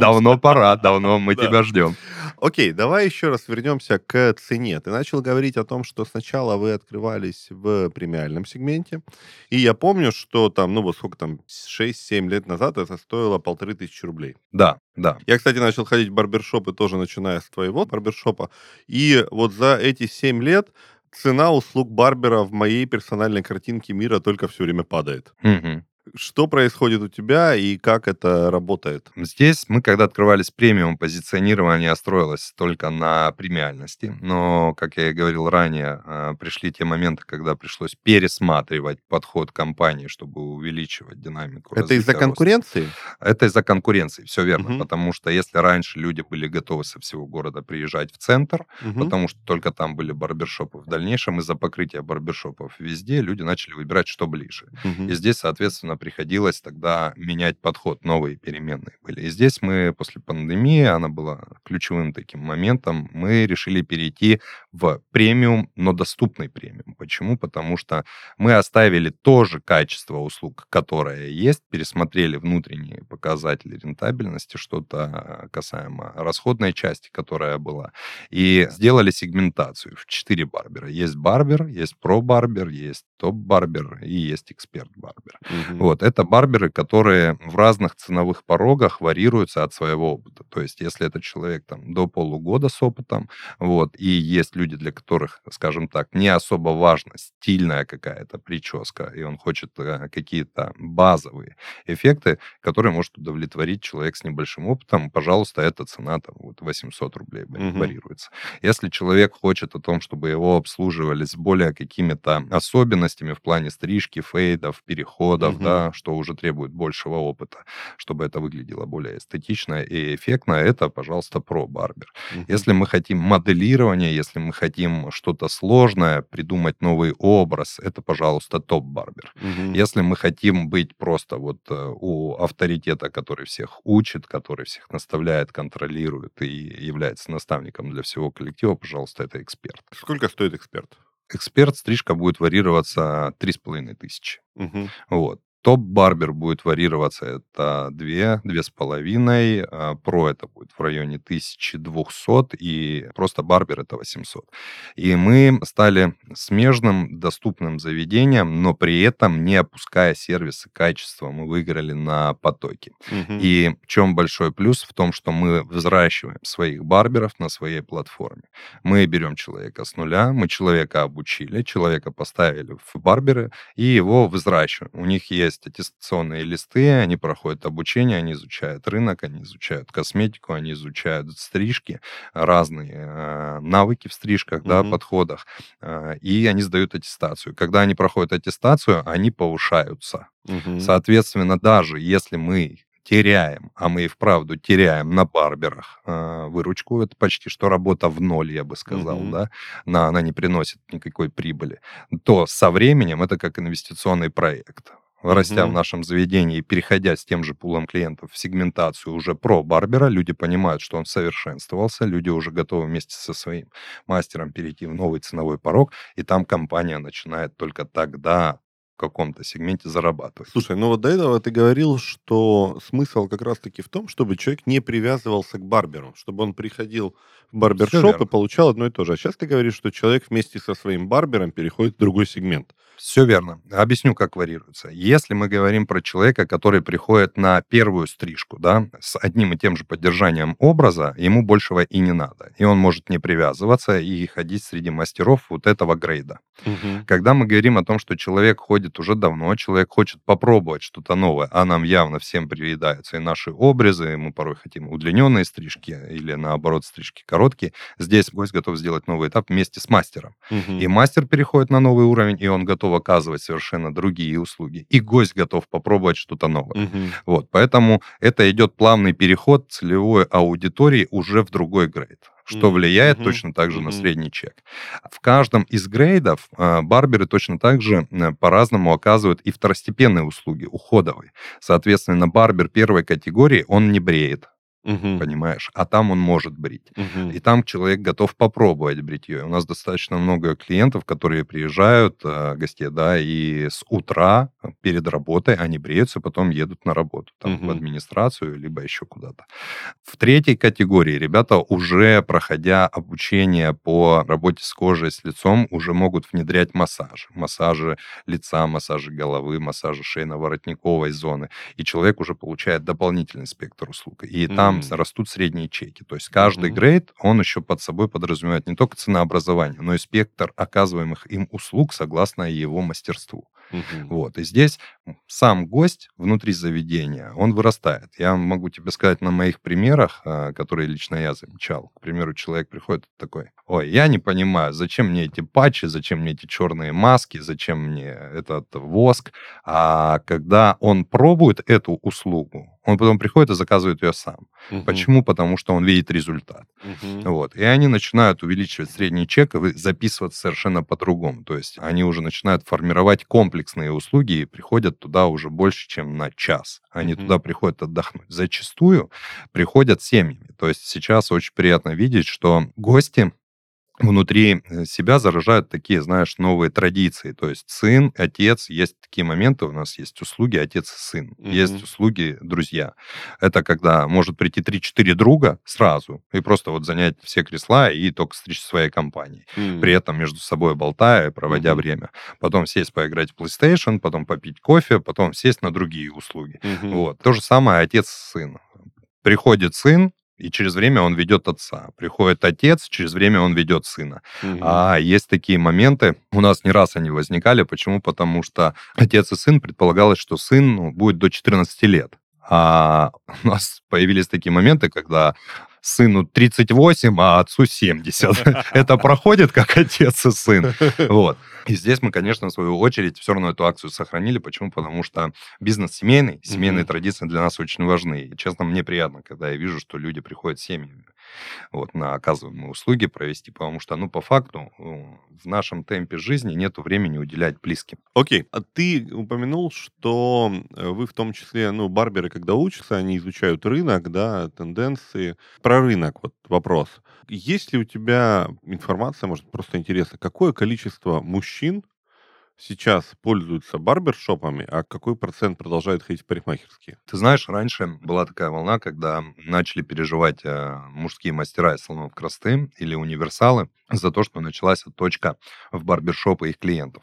Давно пора, давно мы тебя ждем. Окей, давай еще раз вернемся к цене. Ты начал говорить о том, что сначала вы открывались в премиальном сегменте, и я помню, что там, ну вот сколько там, 6-7 лет назад это стоило полторы тысячи рублей. Да, да. Я, кстати, начал ходить в барбершопы тоже начиная с твоего барбершопа, и вот за эти 7 лет цена услуг барбера в моей персональной картинке мира только все время падает. Угу. Что происходит у тебя и как это работает? Здесь мы, когда открывались премиум, позиционирование строилось только на премиальности. Но, как я и говорил ранее, а, пришли те моменты, когда пришлось пересматривать подход компании, чтобы увеличивать динамику. Это из-за конкуренции? Это из-за конкуренции, все верно. Угу. Потому что если раньше люди были готовы со всего города приезжать в центр, угу. потому что только там были барбершопы, в дальнейшем из-за покрытия барбершопов везде люди начали выбирать, что ближе. Угу. И здесь, соответственно, приходилось тогда менять подход, новые переменные были. И здесь мы после пандемии, она была ключевым таким моментом, мы решили перейти в премиум, но доступный премиум. Почему? Потому что мы оставили то же качество услуг, которое есть, пересмотрели внутренние показатели рентабельности, что-то касаемо расходной части, которая была, и сделали сегментацию в четыре барбера. Есть барбер, есть про-барбер, есть топ-барбер и есть эксперт-барбер. Угу. Вот, это барберы, которые в разных ценовых порогах варьируются от своего опыта. То есть, если это человек там до полугода с опытом, вот, и есть люди, для которых, скажем так, не особо важна стильная какая-то прическа, и он хочет э, какие-то базовые эффекты, которые может удовлетворить человек с небольшим опытом, пожалуйста, эта цена там вот 800 рублей угу. варьируется. Если человек хочет о том, чтобы его обслуживали с более какими-то особенностями в плане стрижки, фейдов, переходов, угу. да, что уже требует большего опыта, чтобы это выглядело более эстетично и эффектно, это, пожалуйста, про барбер. Угу. Если мы хотим моделирование, если мы хотим что-то сложное, придумать новый образ, это, пожалуйста, топ-барбер. Угу. Если мы хотим быть просто вот э, у авторитета, который всех учит, который всех наставляет, контролирует и является наставником для всего коллектива, пожалуйста, это эксперт. Сколько стоит эксперт? эксперт стрижка будет варьироваться 3,5 тысячи. Угу. Вот. Топ-барбер будет варьироваться, это 2, 2,5, а про это будет в районе 1200, и просто барбер это 800. И мы стали смежным, доступным заведением, но при этом не опуская сервисы качества, мы выиграли на потоке. Угу. И в чем большой плюс? В том, что мы взращиваем своих барберов на своей платформе. Мы берем человека с нуля, мы человека обучили, человека поставили в барберы и его взращиваем. У них есть есть аттестационные листы, они проходят обучение, они изучают рынок, они изучают косметику, они изучают стрижки, разные э, навыки в стрижках, mm-hmm. да, подходах, э, и они сдают аттестацию. Когда они проходят аттестацию, они повышаются. Mm-hmm. Соответственно, даже если мы теряем, а мы и вправду теряем на барберах э, выручку, это почти что работа в ноль, я бы сказал, mm-hmm. да, на, она не приносит никакой прибыли, то со временем это как инвестиционный проект растя mm-hmm. в нашем заведении и переходя с тем же пулом клиентов в сегментацию уже про барбера, люди понимают, что он совершенствовался, люди уже готовы вместе со своим мастером перейти в новый ценовой порог, и там компания начинает только тогда в каком-то сегменте зарабатывать. Слушай, ну вот до этого ты говорил, что смысл как раз-таки в том, чтобы человек не привязывался к барберу, чтобы он приходил в барбершоп и получал одно и то же. А сейчас ты говоришь, что человек вместе со своим барбером переходит в другой сегмент. Все верно. Объясню, как варьируется. Если мы говорим про человека, который приходит на первую стрижку, да, с одним и тем же поддержанием образа, ему большего и не надо. И он может не привязываться и ходить среди мастеров вот этого грейда. Угу. Когда мы говорим о том, что человек ходит уже давно, человек хочет попробовать что-то новое, а нам явно всем приедаются и наши образы, мы порой хотим удлиненные стрижки или наоборот стрижки короткие, здесь гость готов сделать новый этап вместе с мастером. Угу. И мастер переходит на новый уровень, и он готов оказывать совершенно другие услуги. И гость готов попробовать что-то новое. Угу. Вот, поэтому это идет плавный переход целевой аудитории уже в другой грейд что влияет mm-hmm. точно так же mm-hmm. на средний чек. В каждом из грейдов э, барберы точно так же по-разному оказывают и второстепенные услуги, уходовые. Соответственно, барбер первой категории, он не бреет, Угу. Понимаешь? А там он может брить. Угу. И там человек готов попробовать бритье. У нас достаточно много клиентов, которые приезжают, э, гостей, да, и с утра перед работой они бреются, потом едут на работу, там, угу. в администрацию, либо еще куда-то. В третьей категории ребята, уже проходя обучение по работе с кожей, с лицом, уже могут внедрять массажи. Массажи лица, массажи головы, массажи шейно-воротниковой зоны. И человек уже получает дополнительный спектр услуг. И там там mm. растут средние чеки. То есть каждый mm-hmm. грейд, он еще под собой подразумевает не только ценообразование, но и спектр оказываемых им услуг согласно его мастерству. Угу. Вот. И здесь сам гость внутри заведения, он вырастает. Я могу тебе сказать на моих примерах, а, которые лично я замечал. К примеру, человек приходит такой, ой, я не понимаю, зачем мне эти патчи, зачем мне эти черные маски, зачем мне этот воск. А когда он пробует эту услугу, он потом приходит и заказывает ее сам. Угу. Почему? Потому что он видит результат. Угу. Вот. И они начинают увеличивать средний чек и записываться совершенно по-другому. То есть они уже начинают формировать комплексные услуги и приходят туда уже больше, чем на час. Они угу. туда приходят отдохнуть. Зачастую приходят семьями. То есть сейчас очень приятно видеть, что гости внутри э, себя заражают такие, знаешь, новые традиции. То есть сын, отец, есть такие моменты, у нас есть услуги отец и сын, mm-hmm. есть услуги друзья. Это когда может прийти 3-4 друга сразу и просто вот занять все кресла и только стричь своей компании. Mm-hmm. При этом между собой болтая, проводя mm-hmm. время. Потом сесть поиграть в PlayStation, потом попить кофе, потом сесть на другие услуги. Mm-hmm. Вот. То же самое отец-сын. Приходит сын, и через время он ведет отца. Приходит отец, через время он ведет сына. Угу. А есть такие моменты, у нас не раз они возникали. Почему? Потому что отец и сын предполагалось, что сын ну, будет до 14 лет. А у нас появились такие моменты, когда сыну 38, а отцу 70. Это проходит как отец и сын. Вот. И здесь мы, конечно, в свою очередь все равно эту акцию сохранили. Почему? Потому что бизнес семейный, семейные традиции для нас очень важны. И, честно, мне приятно, когда я вижу, что люди приходят семьями вот, на оказываемые услуги провести, потому что, ну, по факту, в нашем темпе жизни нет времени уделять близким. Окей, а ты упомянул, что вы в том числе, ну, барберы, когда учатся, они изучают рынок, да, тенденции. Про рынок вот вопрос. Есть ли у тебя информация, может, просто интересно, какое количество мужчин сейчас пользуются барбершопами, а какой процент продолжает ходить в парикмахерские? Ты знаешь, раньше была такая волна, когда начали переживать э, мужские мастера из салонов красоты или универсалы за то, что началась точка в барбершопы их клиентов.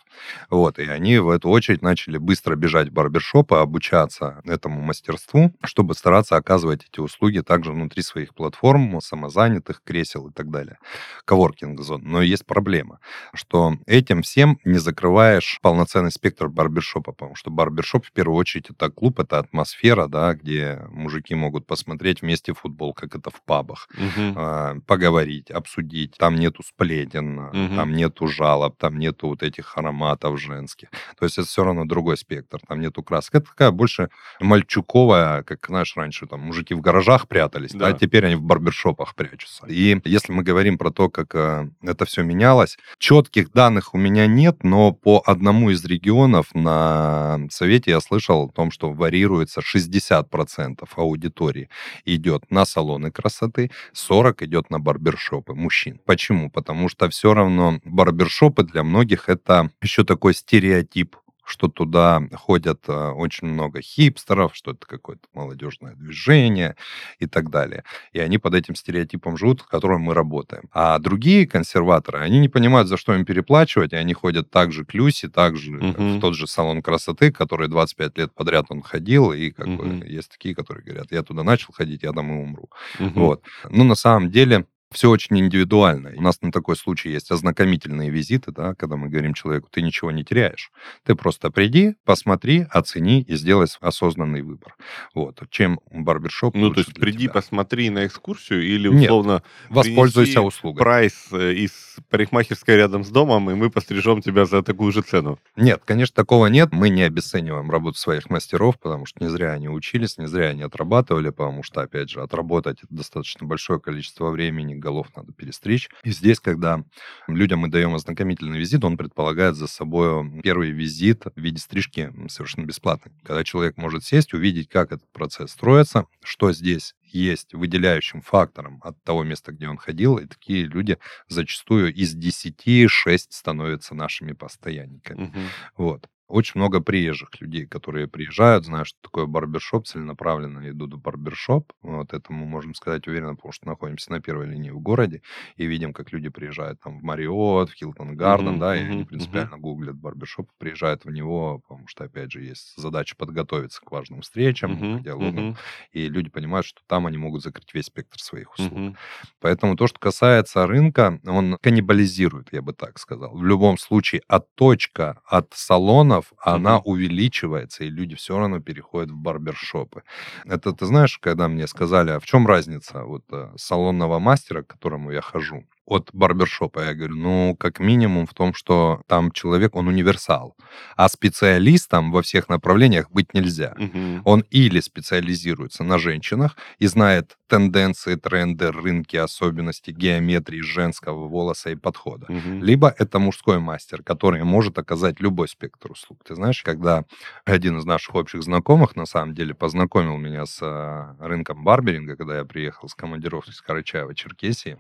Вот, и они в эту очередь начали быстро бежать в барбершопы, обучаться этому мастерству, чтобы стараться оказывать эти услуги также внутри своих платформ, самозанятых, кресел и так далее. Коворкинг-зон. Но есть проблема, что этим всем не закрываешь наш полноценный спектр барбершопа, потому что барбершоп в первую очередь это клуб, это атмосфера, да, где мужики могут посмотреть вместе футбол, как это в пабах, угу. поговорить, обсудить. Там нету сплетен, угу. там нету жалоб, там нету вот этих ароматов женских. То есть это все равно другой спектр, там нету красок. Это такая больше мальчуковая, как, знаешь, раньше там мужики в гаражах прятались, да, а теперь они в барбершопах прячутся. И если мы говорим про то, как э, это все менялось, четких данных у меня нет, но по одному из регионов на совете я слышал о том, что варьируется 60% аудитории идет на салоны красоты, 40 идет на барбершопы мужчин. Почему? Потому что все равно барбершопы для многих это еще такой стереотип что туда ходят э, очень много хипстеров, что это какое-то молодежное движение и так далее. И они под этим стереотипом живут, с которым мы работаем. А другие консерваторы, они не понимают, за что им переплачивать, и они ходят также к Люсе, также uh-huh. в тот же салон красоты, который 25 лет подряд он ходил, и как uh-huh. бы есть такие, которые говорят, я туда начал ходить, я там и умру. Uh-huh. Вот. Ну, на самом деле, все очень индивидуально. У нас на такой случай есть ознакомительные визиты, да, когда мы говорим человеку, ты ничего не теряешь. Ты просто приди, посмотри, оцени и сделай осознанный выбор. Вот. Чем барбершоп Ну, то есть приди, тебя. посмотри на экскурсию или, условно, Нет, воспользуйся услугой. прайс э, из парикмахерской рядом с домом, и мы пострижем тебя за такую же цену. Нет, конечно, такого нет. Мы не обесцениваем работу своих мастеров, потому что не зря они учились, не зря они отрабатывали, потому что, опять же, отработать достаточно большое количество времени, голов надо перестричь. И здесь, когда людям мы даем ознакомительный визит, он предполагает за собой первый визит в виде стрижки совершенно бесплатный. Когда человек может сесть, увидеть, как этот процесс строится, что здесь есть выделяющим фактором от того места, где он ходил, и такие люди зачастую из 10 6 становятся нашими постоянниками. Угу. Вот. Очень много приезжих людей, которые приезжают, знают, что такое барбершоп, целенаправленно идут в барбершоп. Вот это мы можем сказать уверенно, потому что находимся на первой линии в городе и видим, как люди приезжают там в Мариот, в Хилтон Гарден, mm-hmm, да, и mm-hmm, они принципиально mm-hmm. гуглят барбершоп, приезжают в него, потому что, опять же, есть задача подготовиться к важным встречам, mm-hmm, к диалогам, mm-hmm. и люди понимают, что там они могут закрыть весь спектр своих услуг. Mm-hmm. Поэтому то, что касается рынка, он каннибализирует, я бы так сказал. В любом случае, отточка от салона салонов, она увеличивается, и люди все равно переходят в барбершопы. Это ты знаешь, когда мне сказали, а в чем разница вот э, салонного мастера, к которому я хожу, от барбершопа. Я говорю, ну, как минимум в том, что там человек, он универсал. А специалистом во всех направлениях быть нельзя. Угу. Он или специализируется на женщинах и знает тенденции, тренды, рынки, особенности геометрии женского волоса и подхода. Угу. Либо это мужской мастер, который может оказать любой спектр услуг. Ты знаешь, когда один из наших общих знакомых, на самом деле, познакомил меня с э, рынком барберинга, когда я приехал с командировки с Карачаева, Черкесии,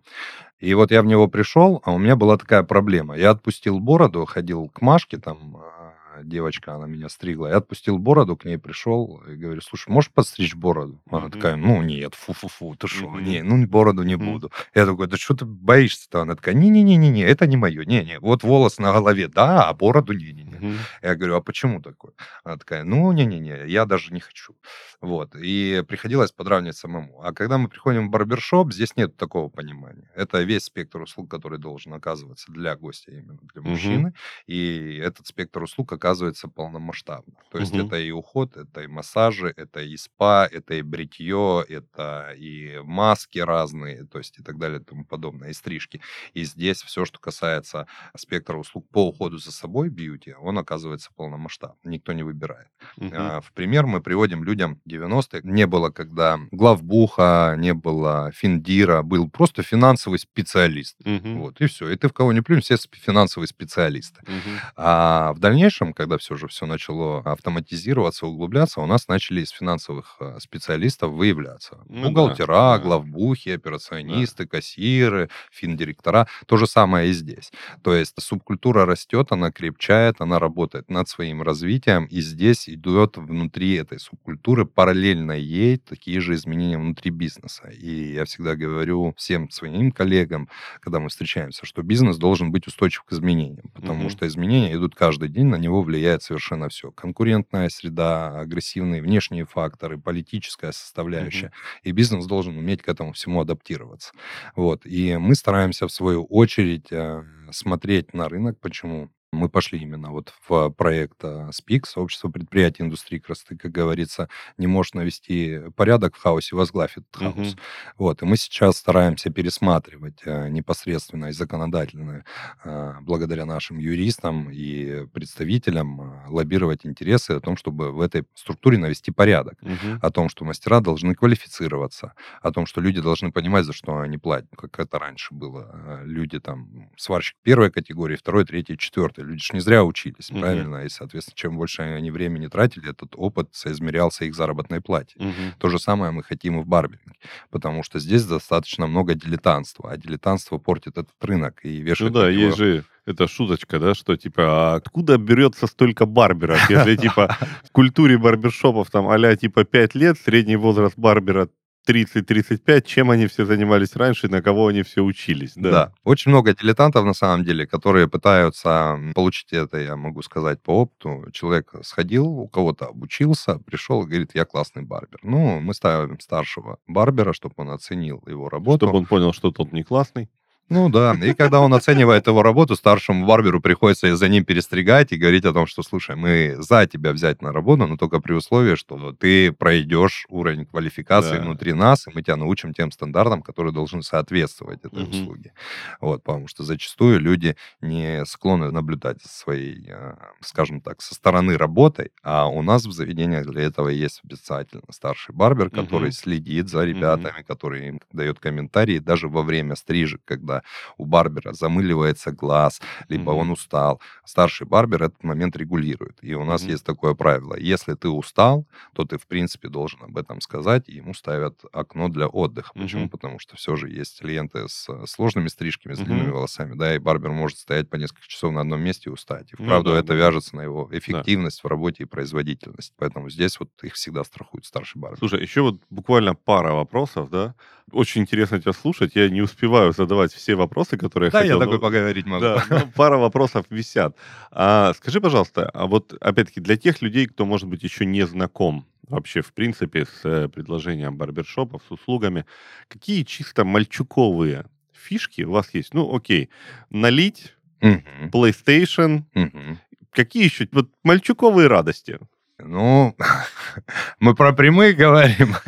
и вот я в него пришел, а у меня была такая проблема. Я отпустил бороду, ходил к Машке, там а, девочка, она меня стригла. Я отпустил бороду, к ней пришел и говорю, слушай, можешь подстричь бороду? Она mm-hmm. такая, ну нет, фу-фу-фу, ты что, mm-hmm. не, ну бороду не mm-hmm. буду. Я такой, да что ты боишься-то? Она такая, не-не-не-не, это не мое, не-не, вот волос на голове, да, а бороду не-не-не. Mm-hmm. Я говорю, а почему такое? Она такая, ну не-не-не, я даже не хочу. Вот, и приходилось подравнивать самому. А когда мы приходим в барбершоп, здесь нет такого понимания. Это весь спектр услуг, который должен оказываться для гостя, именно для мужчины, mm-hmm. и этот спектр услуг оказывается оказывается полномасштабно. То есть угу. это и уход, это и массажи, это и спа, это и бритье, это и маски разные, то есть и так далее и тому подобное, и стрижки. И здесь все, что касается спектра услуг по уходу за собой, бьюти, он оказывается полномасштабным. Никто не выбирает. Угу. А, в пример мы приводим людям 90-х. Не было, когда главбуха, не было финдира, был просто финансовый специалист. Угу. Вот, и все. И ты в кого не плюнь, все финансовые специалисты. Угу. А в дальнейшем, когда все же все начало автоматизироваться, углубляться, у нас начали из финансовых э, специалистов выявляться. Ну, Бухгалтера, да, главбухи, операционисты, да. кассиры, финдиректора. То же самое и здесь. То есть субкультура растет, она крепчает, она работает над своим развитием, и здесь идет внутри этой субкультуры параллельно ей такие же изменения внутри бизнеса. И я всегда говорю всем своим коллегам, когда мы встречаемся, что бизнес должен быть устойчив к изменениям, потому угу. что изменения идут каждый день, на него влияет совершенно все. Конкурентная среда, агрессивные внешние факторы, политическая составляющая. Mm-hmm. И бизнес должен уметь к этому всему адаптироваться. Вот. И мы стараемся, в свою очередь, э, смотреть на рынок. Почему? Мы пошли именно вот в проект СПИК, сообщество предприятий индустрии красоты, как говорится, не может навести порядок в хаосе, возглавь этот хаос. Угу. Вот, и мы сейчас стараемся пересматривать э, непосредственно и законодательно, э, благодаря нашим юристам и представителям, э, лоббировать интересы о том, чтобы в этой структуре навести порядок, угу. о том, что мастера должны квалифицироваться, о том, что люди должны понимать, за что они платят, как это раньше было. Люди там, сварщик первой категории, второй, третьей, четвертой, опыта. Люди же не зря учились, угу. правильно? И, соответственно, чем больше они времени тратили, этот опыт соизмерялся их заработной плате. Угу. То же самое мы хотим и в барберинге, потому что здесь достаточно много дилетантства, а дилетантство портит этот рынок и вешает... Ну да, есть же Это шуточка, да, что типа, а откуда берется столько барберов? Если типа в культуре барбершопов там а типа 5 лет, средний возраст барбера 30-35, чем они все занимались раньше, на кого они все учились. Да. да, очень много дилетантов на самом деле, которые пытаются получить это, я могу сказать по опыту. Человек сходил, у кого-то обучился, пришел и говорит, я классный барбер. Ну, мы ставим старшего барбера, чтобы он оценил его работу. Чтобы он понял, что тот не классный. Ну да, и когда он оценивает его работу, старшему барберу приходится за ним перестригать и говорить о том, что, слушай, мы за тебя взять на работу, но только при условии, что ты пройдешь уровень квалификации да. внутри нас, и мы тебя научим тем стандартам, которые должны соответствовать этой угу. услуге. Вот, потому что зачастую люди не склонны наблюдать за своей, а, скажем так, со стороны работой, а у нас в заведениях для этого есть обязательно старший барбер, который угу. следит за ребятами, угу. который им дает комментарии даже во время стрижек, когда у барбера замыливается глаз, либо mm-hmm. он устал. Старший барбер этот момент регулирует. И у нас mm-hmm. есть такое правило. Если ты устал, то ты, в принципе, должен об этом сказать, и ему ставят окно для отдыха. Mm-hmm. Почему? Потому что все же есть клиенты с э, сложными стрижками, с mm-hmm. длинными волосами, да, и барбер может стоять по несколько часов на одном месте и устать. И вправду mm-hmm. это вяжется на его эффективность да. в работе и производительность. Поэтому здесь вот их всегда страхует старший барбер. Слушай, еще вот буквально пара вопросов, да? Очень интересно тебя слушать. Я не успеваю задавать все все вопросы, которые да, я хотел. Да, я такой поговорить могу. Да, ну, пара вопросов висят. А, скажи, пожалуйста, а вот опять-таки для тех людей, кто, может быть, еще не знаком вообще, в принципе, с э, предложением барбершопов, с услугами, какие чисто мальчуковые фишки у вас есть? Ну, окей, налить, uh-huh. PlayStation, uh-huh. какие еще вот мальчуковые радости? Ну, мы про прямые говорим.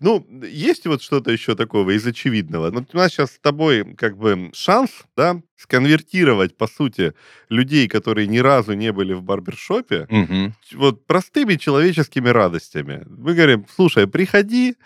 Ну, есть вот что-то еще такого из очевидного. Ну, у нас сейчас с тобой как бы шанс, да, сконвертировать, по сути, людей, которые ни разу не были в барбершопе, угу. вот простыми человеческими радостями. Мы говорим, слушай, приходи,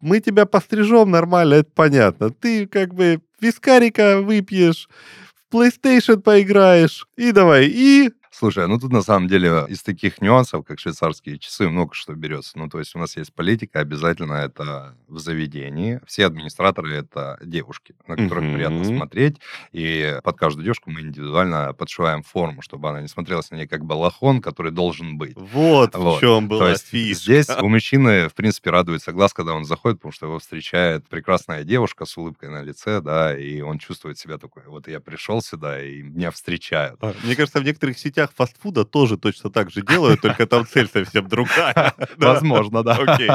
мы тебя пострижем нормально, это понятно. Ты как бы вискарика выпьешь, в PlayStation поиграешь, и давай, и Слушай, ну тут на самом деле из таких нюансов, как швейцарские часы, много что берется. Ну, то есть у нас есть политика, обязательно это в заведении. Все администраторы — это девушки, на которых mm-hmm. приятно смотреть. И под каждую девушку мы индивидуально подшиваем форму, чтобы она не смотрелась на ней как балахон, который должен быть. Вот, вот. в чем была то есть фишка. Здесь у мужчины, в принципе, радуется глаз, когда он заходит, потому что его встречает прекрасная девушка с улыбкой на лице, да, и он чувствует себя такой, вот я пришел сюда, и меня встречают. А, мне кажется, в некоторых сетях сетях фастфуда тоже точно так же делают, только там цель совсем другая. Возможно, да. Окей.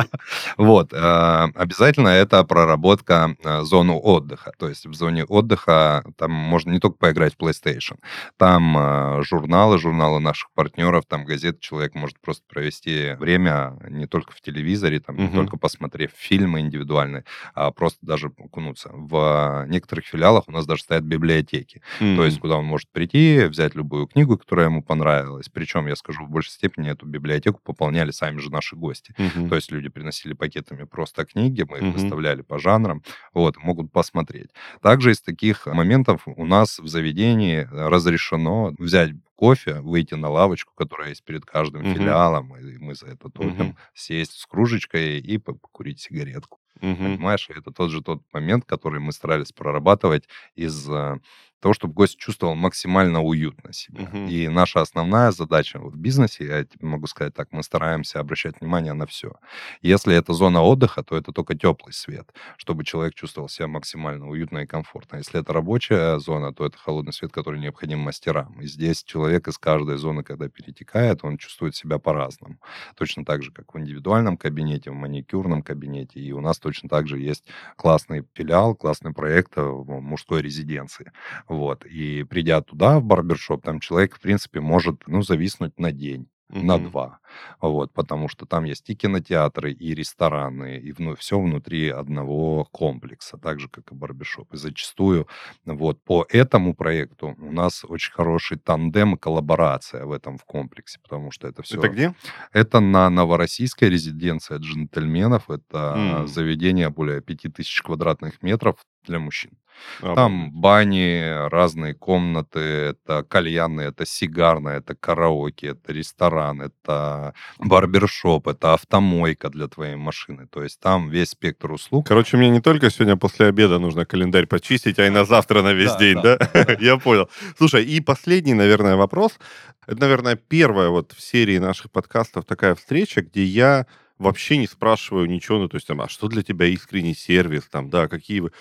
Вот. Э, обязательно это проработка э, зону отдыха. То есть в зоне отдыха там можно не только поиграть в PlayStation, там э, журналы, журналы наших партнеров, там газеты, человек может просто провести время не только в телевизоре, там, не только посмотрев фильмы индивидуальные, а просто даже окунуться. В некоторых филиалах у нас даже стоят библиотеки. То есть куда он может прийти, взять любую книгу, которая ему понравилось. Причем, я скажу, в большей степени эту библиотеку пополняли сами же наши гости. Uh-huh. То есть люди приносили пакетами просто книги, мы их uh-huh. выставляли по жанрам, вот, могут посмотреть. Также из таких моментов у нас в заведении разрешено взять кофе, выйти на лавочку, которая есть перед каждым uh-huh. филиалом, и мы за это топим, uh-huh. сесть с кружечкой и покурить сигаретку. Uh-huh. Понимаешь, это тот же тот момент, который мы старались прорабатывать из э, того, чтобы гость чувствовал максимально уютно себя. Uh-huh. И наша основная задача в бизнесе, я могу сказать так, мы стараемся обращать внимание на все. Если это зона отдыха, то это только теплый свет, чтобы человек чувствовал себя максимально уютно и комфортно. Если это рабочая зона, то это холодный свет, который необходим мастерам. И здесь человек из каждой зоны, когда перетекает, он чувствует себя по-разному. Точно так же, как в индивидуальном кабинете, в маникюрном кабинете. И у нас точно так же есть классный филиал, классный проект в мужской резиденции вот. И придя туда, в барбершоп, там человек, в принципе, может, ну, зависнуть на день mm-hmm. на два. Вот, потому что там есть и кинотеатры, и рестораны, и вну, все внутри одного комплекса, так же, как и барбершоп. И зачастую вот по этому проекту у нас очень хороший тандем и коллаборация в этом в комплексе, потому что это все... Это где? Это на Новороссийской резиденции джентльменов. Это mm. заведение более 5000 квадратных метров для мужчин. Обалдеть. Там бани, разные комнаты, это кальяны, это сигарная, это караоке, это ресторан, это барбершоп, это автомойка для твоей машины. То есть там весь спектр услуг. Короче, мне не только сегодня после обеда нужно календарь почистить, а и на завтра на весь день, да? Я понял. Слушай, и последний, наверное, вопрос. Это, наверное, первая вот в серии наших подкастов такая встреча, где я вообще не спрашиваю ничего, ну, то есть, там, а что для тебя искренний сервис, там, да, какие вы...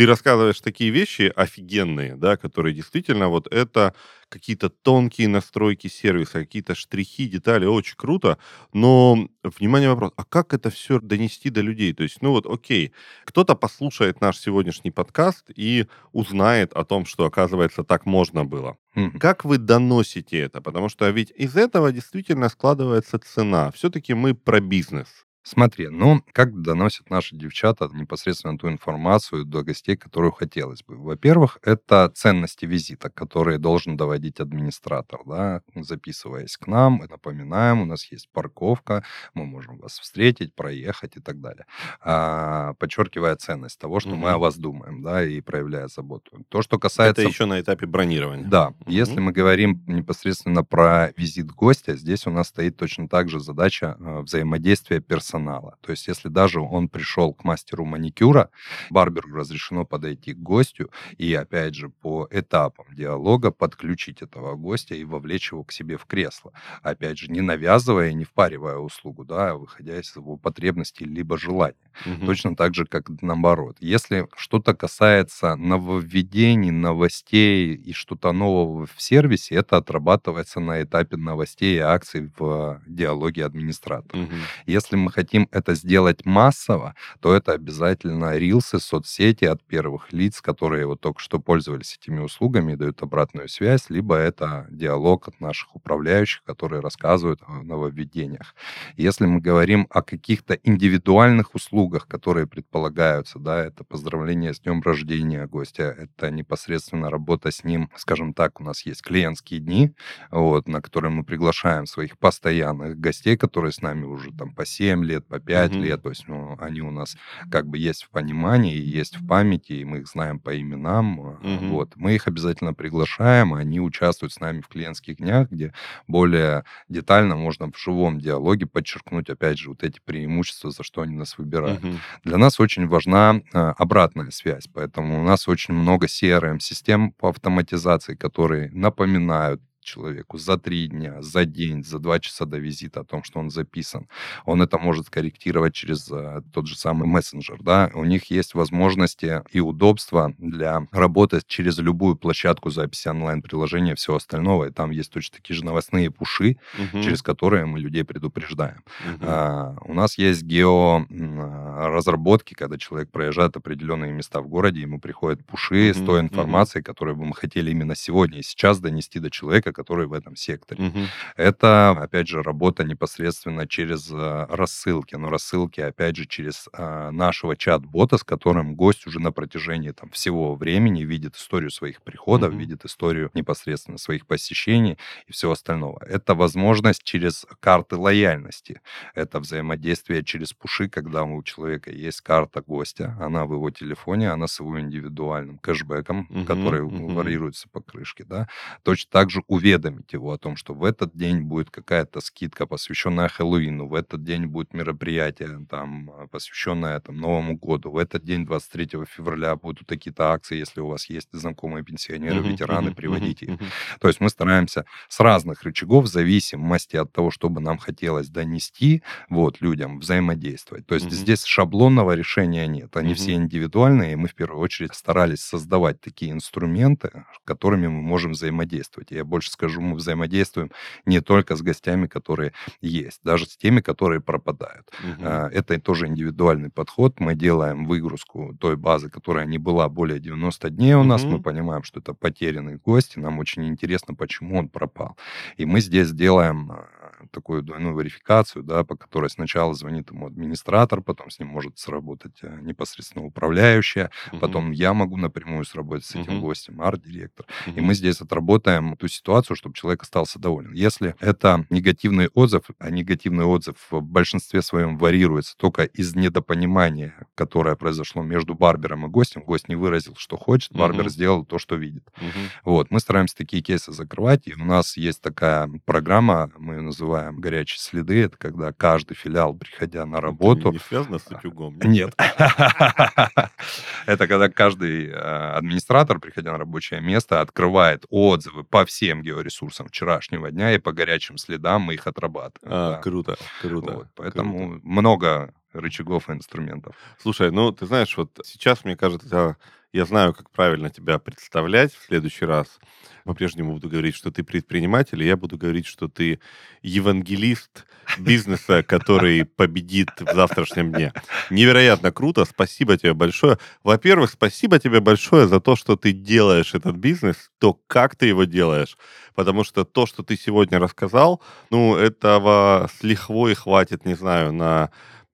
Ты рассказываешь такие вещи офигенные, да, которые действительно вот это какие-то тонкие настройки сервиса, какие-то штрихи, детали, очень круто, но, внимание, вопрос, а как это все донести до людей? То есть, ну вот, окей, кто-то послушает наш сегодняшний подкаст и узнает о том, что, оказывается, так можно было. Mm-hmm. Как вы доносите это? Потому что ведь из этого действительно складывается цена. Все-таки мы про бизнес. Смотри, ну, как доносят наши девчата непосредственно ту информацию до гостей, которую хотелось бы? Во-первых, это ценности визита, которые должен доводить администратор, да, записываясь к нам, напоминаем, у нас есть парковка, мы можем вас встретить, проехать и так далее. А, подчеркивая ценность того, что угу. мы о вас думаем, да, и проявляя заботу. То, что касается... Это еще на этапе бронирования. Да. Угу. Если мы говорим непосредственно про визит гостя, здесь у нас стоит точно так же задача э, взаимодействия персонала персонала. То есть, если даже он пришел к мастеру маникюра, барберу разрешено подойти к гостю и, опять же, по этапам диалога подключить этого гостя и вовлечь его к себе в кресло. Опять же, не навязывая, не впаривая услугу, да, а выходя из его потребностей либо желаний. Угу. Точно так же, как наоборот. Если что-то касается нововведений, новостей и что-то нового в сервисе, это отрабатывается на этапе новостей и акций в диалоге администратора. Угу. Если мы хотим это сделать массово, то это обязательно рилсы, соцсети от первых лиц, которые вот только что пользовались этими услугами и дают обратную связь, либо это диалог от наших управляющих, которые рассказывают о нововведениях. Если мы говорим о каких-то индивидуальных услугах, которые предполагаются, да, это поздравление с днем рождения гостя, это непосредственно работа с ним, скажем так, у нас есть клиентские дни, вот, на которые мы приглашаем своих постоянных гостей, которые с нами уже там по 7 лет, по 5 угу. лет. То есть ну, они у нас как бы есть в понимании, есть в памяти, и мы их знаем по именам. Угу. Вот. Мы их обязательно приглашаем, они участвуют с нами в клиентских днях, где более детально можно в живом диалоге подчеркнуть, опять же, вот эти преимущества, за что они нас выбирают. Угу. Для нас очень важна а, обратная связь, поэтому у нас очень много CRM-систем по автоматизации, которые напоминают человеку за три дня, за день, за два часа до визита о том, что он записан. Он это может скорректировать через uh, тот же самый мессенджер. Да? У них есть возможности и удобства для работы через любую площадку записи онлайн-приложения, все остального. И там есть точно такие же новостные пуши, угу. через которые мы людей предупреждаем. Угу. Uh, у нас есть георазработки, когда человек проезжает определенные места в городе, ему приходят пуши угу. с той информацией, угу. которую бы мы хотели именно сегодня и сейчас донести до человека, который в этом секторе. Угу. Это, опять же, работа непосредственно через э, рассылки. Но рассылки, опять же, через э, нашего чат-бота, с которым гость уже на протяжении там, всего времени видит историю своих приходов, угу. видит историю непосредственно своих посещений и всего остального. Это возможность через карты лояльности. Это взаимодействие через пуши, когда у человека есть карта гостя, она в его телефоне, она с его индивидуальным кэшбэком, угу, который угу. варьируется по крышке. Да? Точно так же уведомление уведомить его о том, что в этот день будет какая-то скидка, посвященная Хэллоуину, в этот день будет мероприятие, там, а, посвященное там, Новому году, в этот день, 23 февраля, будут такие-то акции, если у вас есть знакомые пенсионеры, uh-huh, ветераны, uh-huh, приводите uh-huh, их. То есть мы стараемся с разных рычагов, в зависимости от того, что бы нам хотелось донести вот, людям, взаимодействовать. То есть uh-huh. здесь шаблонного решения нет. Они uh-huh. все индивидуальные, и мы в первую очередь старались создавать такие инструменты, которыми мы можем взаимодействовать. Я больше скажу, мы взаимодействуем не только с гостями, которые есть, даже с теми, которые пропадают. Угу. Это тоже индивидуальный подход. Мы делаем выгрузку той базы, которая не была более 90 дней у нас. Угу. Мы понимаем, что это потерянный гость, и нам очень интересно, почему он пропал. И мы здесь делаем а, такую двойную верификацию, да, по которой сначала звонит ему администратор, потом с ним может сработать э, непосредственно управляющая, угу. потом я могу напрямую сработать с этим угу. гостем, арт-директор. Угу. И мы здесь отработаем ту ситуацию, чтобы человек остался доволен. Если это негативный отзыв, а негативный отзыв в большинстве своем варьируется только из недопонимания, которое произошло между барбером и гостем, гость не выразил, что хочет, барбер угу. сделал то, что видит. Угу. Вот, мы стараемся такие кейсы закрывать, и у нас есть такая программа, мы ее называем «Горячие следы», это когда каждый филиал, приходя на работу... Это не связано с утюгом? Нет. Это когда каждый э, администратор, приходя на рабочее место, открывает отзывы по всем георесурсам вчерашнего дня и по горячим следам мы их отрабатываем. А, круто, круто. Поэтому много рычагов и инструментов. Слушай, ну ты знаешь, вот сейчас, мне кажется, я знаю, как правильно тебя представлять в следующий раз. По-прежнему буду говорить, что ты предприниматель, и я буду говорить, что ты евангелист бизнеса, который победит в завтрашнем дне. Невероятно круто. Спасибо тебе большое. Во-первых, спасибо тебе большое за то, что ты делаешь этот бизнес, то, как ты его делаешь. Потому что то, что ты сегодня рассказал, ну, этого с лихвой хватит, не знаю, на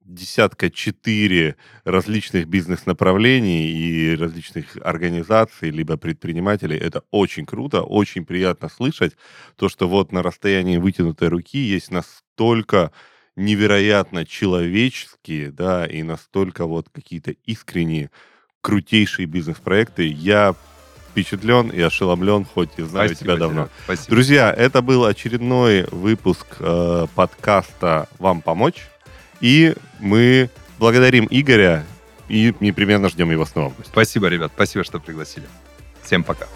десятка четыре различных бизнес-направлений и различных организаций, либо предпринимателей. Это очень круто, очень приятно слышать то, что вот на расстоянии вытянутой руки есть настолько невероятно человеческие, да, и настолько вот какие-то искренние, крутейшие бизнес-проекты. Я впечатлен и ошеломлен, хоть и знаю Спасибо тебя давно. Спасибо. Друзья, это был очередной выпуск э, подкаста «Вам помочь». И мы благодарим Игоря и непременно ждем его снова. Спасибо, ребят. Спасибо, что пригласили. Всем пока.